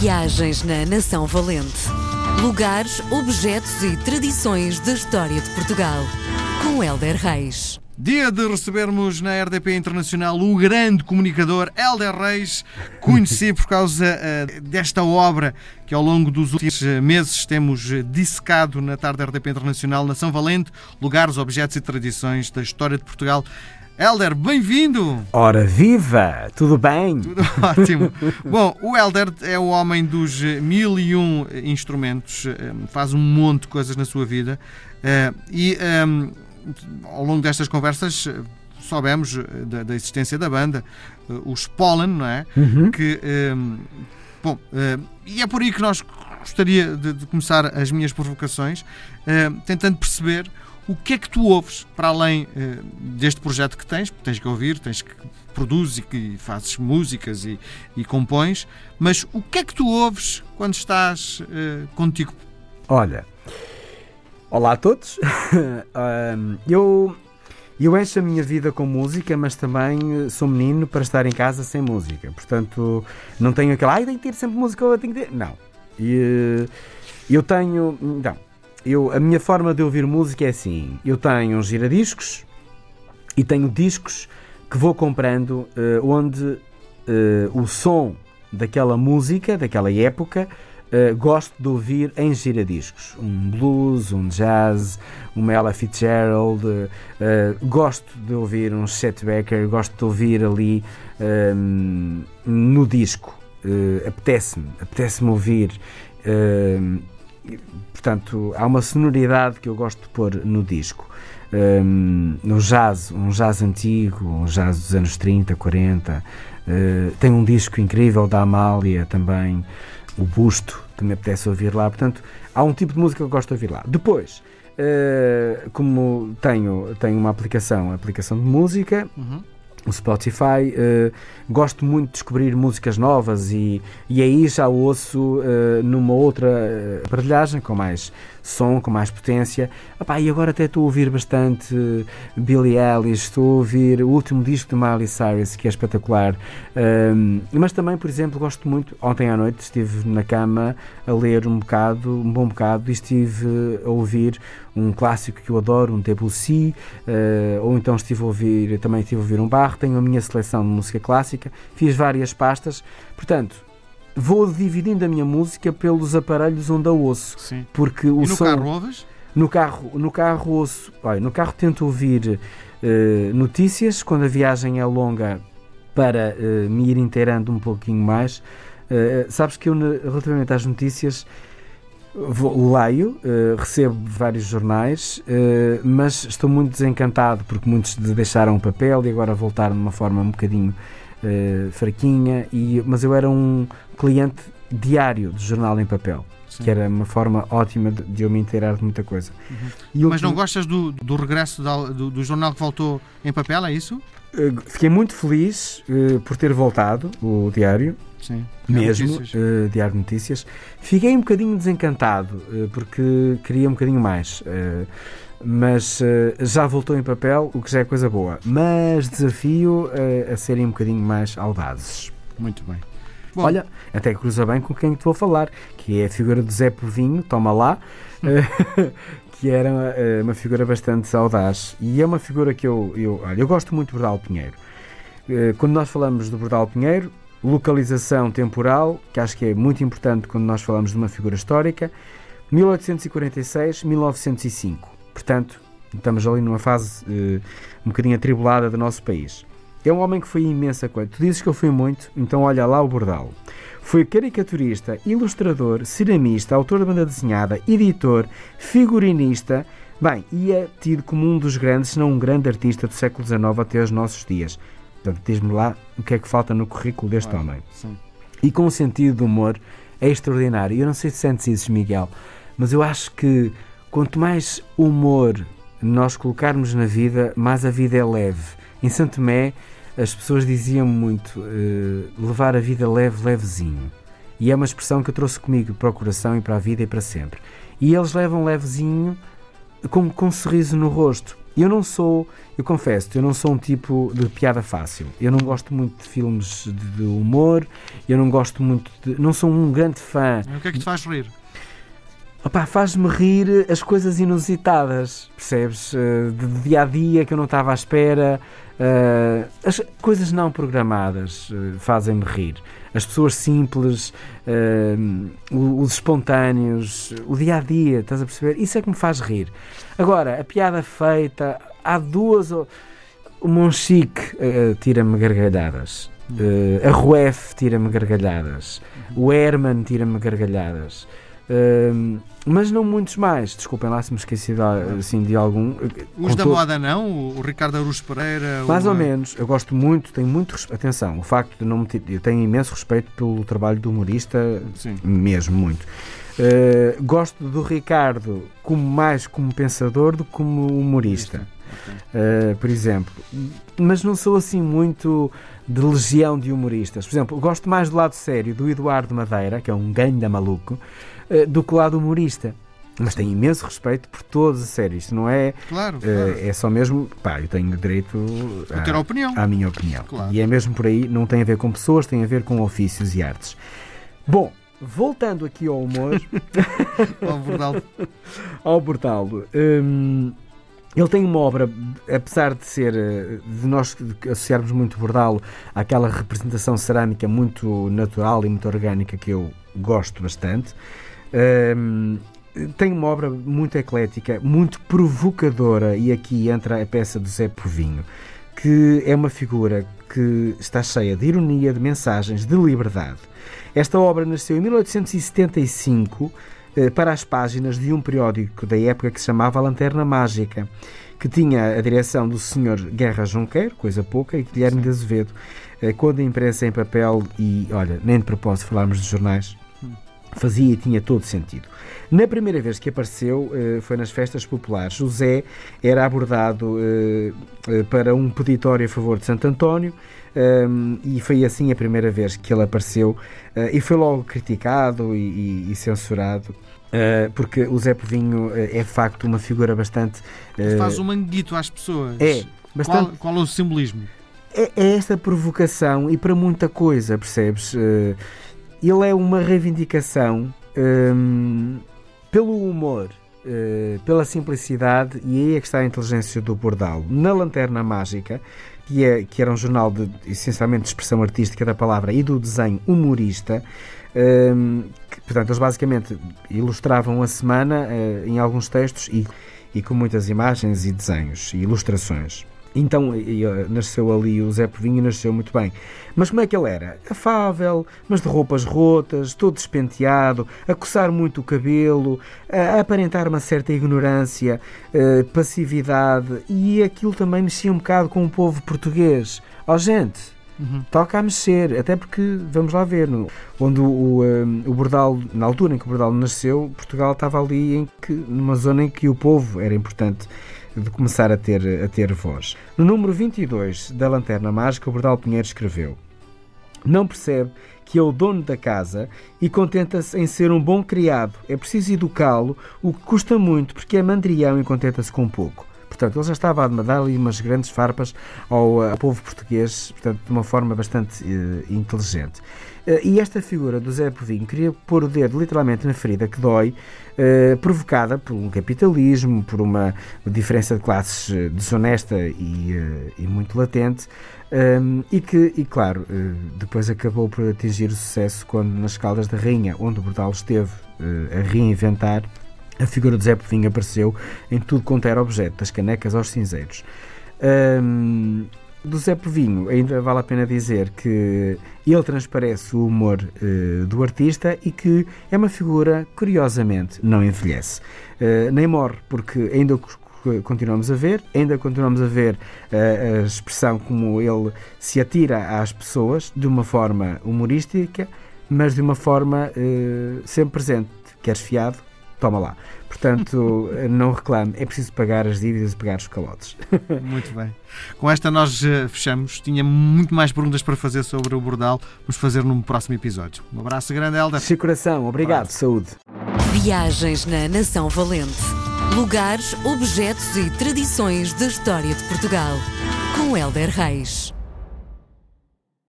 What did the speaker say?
Viagens na Nação Valente. Lugares, objetos e tradições da história de Portugal. Com Helder Reis. Dia de recebermos na RDP Internacional o grande comunicador Helder Reis, conheci por causa uh, desta obra que ao longo dos últimos meses temos dissecado na tarde da RDP Internacional, Nação Valente, lugares, objetos e tradições da história de Portugal. Helder, bem-vindo! Ora, viva! Tudo bem? Tudo ótimo. Bom, o Helder é o homem dos mil e um instrumentos, faz um monte de coisas na sua vida e um, ao longo destas conversas soubemos da, da existência da banda, os Pollen, não é? Uhum. Que, bom, e é por aí que nós gostaria de, de começar as minhas provocações, tentando perceber o que é que tu ouves para além uh, deste projeto que tens, porque tens que ouvir, tens que produzes e que fazes músicas e, e compões, mas o que é que tu ouves quando estás uh, contigo? Olha, olá a todos. eu eu encho a minha vida com música, mas também sou menino para estar em casa sem música. Portanto, não tenho aquela, ai, tenho que ter sempre música, eu tenho que ter. Não. E, eu tenho. Não eu, a minha forma de ouvir música é assim: eu tenho uns giradiscos e tenho discos que vou comprando uh, onde uh, o som daquela música, daquela época, uh, gosto de ouvir em giradiscos. Um blues, um jazz, um Ella Fitzgerald, gosto de ouvir um Chet Baker, gosto de ouvir ali ehm, no disco. apetece-me, apetece-me ouvir. Portanto, há uma sonoridade que eu gosto de pôr no disco. Um, no jazz, um jazz antigo, um jazz dos anos 30, 40. Uh, tem um disco incrível da Amália também, o Busto, me apetece ouvir lá. Portanto, há um tipo de música que eu gosto de ouvir lá. Depois, uh, como tenho, tenho uma aplicação, aplicação de música. Uhum o Spotify. Uh, gosto muito de descobrir músicas novas e, e aí já ouço uh, numa outra uh, aparelhagem com mais som, com mais potência. Epá, e agora até estou a ouvir bastante Billie Eilish, estou a ouvir o último disco de Miley Cyrus, que é espetacular. Um, mas também, por exemplo, gosto muito. Ontem à noite estive na cama a ler um bocado, um bom bocado, e estive a ouvir um clássico que eu adoro, um Debussy, ou então estive a ouvir, também estive a ouvir um Tenho a minha seleção de música clássica, fiz várias pastas, portanto, vou dividindo a minha música pelos aparelhos onde a ouço. Sim. Porque o e no som, carro ouves? No carro, no carro ouço, olha, no carro tento ouvir uh, notícias quando a viagem é longa para uh, me ir inteirando um pouquinho mais. Uh, sabes que eu, relativamente às notícias, vou, leio, recebo vários jornais, mas estou muito desencantado porque muitos deixaram o papel e agora voltaram de uma forma um bocadinho uh, fraquinha, e, mas eu era um cliente diário de jornal em papel. Sim. Que era uma forma ótima de, de, eu me inteirar de muita coisa. Uhum. Mas não gostas do, do regresso do, do, jornal que voltou em papel, é isso? Uh, fiquei muito feliz uh, por ter voltado, o diário. Sim, mesmo, uh, Diário de Notícias. Fiquei um bocadinho desencantado, porque queria um bocadinho mais mas uh, já voltou em papel, o que já é coisa boa. Mas desafio uh, a serem um bocadinho mais audazes. Muito bem. Bom. Olha, até cruza bem com quem te vou falar, que é a figura do Zé Povinho, toma lá, que era uma, uma, figura bastante audaz. E é uma figura que eu, eu, olha, eu gosto muito do Bordal Pinheiro. quando nós falamos do Bordal Pinheiro, localização temporal, que acho que é muito importante quando nós falamos de uma figura histórica, 1846-1905. Portanto, estamos ali numa fase uh, um bocadinho atribulada do nosso país. É um homem que foi imensa coisa. Tu dizes que eu fui muito, então olha lá o bordal. Foi caricaturista, ilustrador, ceramista, autor de banda desenhada, editor, figurinista. Bem, e é tido como um dos grandes, se não um grande artista do século XIX até os nossos dias. Portanto, diz-me lá o que é que falta no currículo deste homem. Sim. E com um sentido de humor é extraordinário. Eu não sei se sentes isso, Miguel, mas eu acho que Quanto mais humor nós colocarmos na vida, mais a vida é leve. Em Santo Tomé, as pessoas diziam muito uh, levar a vida leve, levezinho. E é uma expressão que eu trouxe comigo para o coração e para a vida e para sempre. E eles levam levezinho com, com um sorriso no rosto. eu não sou, eu confesso, eu não sou um tipo de piada fácil. Eu não gosto muito de filmes de, de humor, eu não gosto muito de. Não sou um grande fã. O que é que te faz rir? Opá, faz-me rir as coisas inusitadas, percebes? Uh, de, dia a dia que eu não estava à espera. Uh, as coisas não programadas uh, fazem-me rir. As pessoas simples, os espontâneos, o dia a dia, estás a perceber? Isso é que me faz rir. Agora, a piada feita, há duas. O Monchique tira-me gargalhadas. a Ruef tira-me gargalhadas. O Herman tira-me gargalhadas. Uh, mas não muitos mais. Desculpem lá se me esqueci de, assim, de algum. Os da todo... moda não? O Ricardo Aruz Pereira? Mais ou menos. Eu gosto muito, tenho muito. Atenção, o facto de não me. Eu tenho imenso respeito pelo trabalho do humorista, Sim. mesmo muito. Uh, gosto do Ricardo como mais como pensador do que como humorista. Okay. Uh, por exemplo, mas não sou assim muito de legião de humoristas. Por exemplo, gosto mais do lado sério do Eduardo Madeira, que é um ganho maluco, uh, do que o lado humorista. Mas tenho imenso respeito por todas as séries. Isto não é. Claro, claro. É só mesmo. Pá, eu tenho direito a, ter a opinião. à minha opinião. Claro. E é mesmo por aí. Não tem a ver com pessoas, tem a ver com ofícios e artes. Bom, voltando aqui ao humor. ao Bordalo. ao Bordalo. Hum, ele tem uma obra, apesar de ser, eh, de nós associarmos muito Bordalo àquela representação cerâmica muito natural e muito orgânica que eu gosto bastante, um, tem uma obra muito eclética, muito provocadora, e aqui entra a peça do Zé Povinho, que é uma figura que está cheia de ironia, de mensagens, de liberdade. Esta obra nasceu em 1875 eh, para as páginas de um periódico da época que se chamava Lanterna Mágica, que tinha a direção do Sr. Guerra Junqueiro, coisa pouca, e Guilherme de Azevedo. Eh, quando a imprensa em papel, e olha, nem de propósito falarmos de jornais, fazia e tinha todo sentido. Na primeira vez que apareceu, eh, foi nas festas populares. José era abordado para um peditório a favor de Santo António e foi assim a primeira vez que ele apareceu e foi logo criticado e censurado. Porque o Zé Povinho é de facto uma figura bastante. Uh, faz um manguito às pessoas. É. Bastante, qual, qual é o simbolismo? É, é, esta provocação e para muita coisa, percebes? Ele é uma reivindicação um, pelo humor, pela simplicidade, e aí é que está a inteligência do Bordal. Na Lanterna Mágica, que, é, que era um jornal de, essencialmente de expressão artística da palavra e do desenho humorista, um, que, portanto, eles basicamente ilustravam a semana uh, em alguns textos e, e com muitas imagens e desenhos e ilustrações. Então nasceu ali o Zé Povinho e nasceu muito bem. Mas como é que ele era? Afável, mas de roupas rotas, todo despenteado, a coçar muito o cabelo, a aparentar uma certa ignorância, uh, passividade e aquilo também mexia um bocado com o povo português. Ó oh, gente, Uhum. Toca a mexer, até porque, vamos lá ver, no, onde o, um, o Bordal, na altura em que o Bordal nasceu, Portugal estava ali em que, numa zona em que o povo era importante de começar a ter, a ter voz. No número 22 da Lanterna Mágica, o Bordal Pinheiro escreveu: Não percebe que é o dono da casa e contenta-se em ser um bom criado. É preciso educá-lo, o que custa muito, porque é mandrião e contenta-se com pouco. Portanto, ele já estava a dar ali umas grandes farpas ao, ao povo português, portanto, de uma forma bastante uh, inteligente. Uh, e esta figura do Zé Povinho queria pôr o dedo literalmente na ferida que dói, uh, provocada por um capitalismo, por uma diferença de classes desonesta e, e muito latente, um, e que, e claro, depois acabou por atingir o sucesso quando nas Caldas da Rainha, onde o Bordal esteve a reinventar a figura de Zé Povinho apareceu em tudo quanto era objeto, das canecas aos cinzeiros. Do Zé Povinho, ainda vale a pena dizer que ele transparece o humor uh, do artista e que é uma figura, curiosamente, não envelhece. Uh, nem morre, porque ainda continuamos a ver, ainda continuamos a ver uh, a expressão como ele se atira às pessoas de uma forma humorística, mas de uma forma sempre presente. Queres fiado? Toma lá. Portanto, não reclame, é preciso pagar as dívidas e pagar os calotes. Muito bem. Com esta nós eh, fechamos. Tinha muito mais perguntas para fazer sobre o Bordal. Vamos fazer num próximo episódio. Um abraço grande, Helder. De coração. Obrigado. Saúde. Viagens na Nação Valente. Lugares, objetos e tradições da história de Portugal. Com Helder Reis.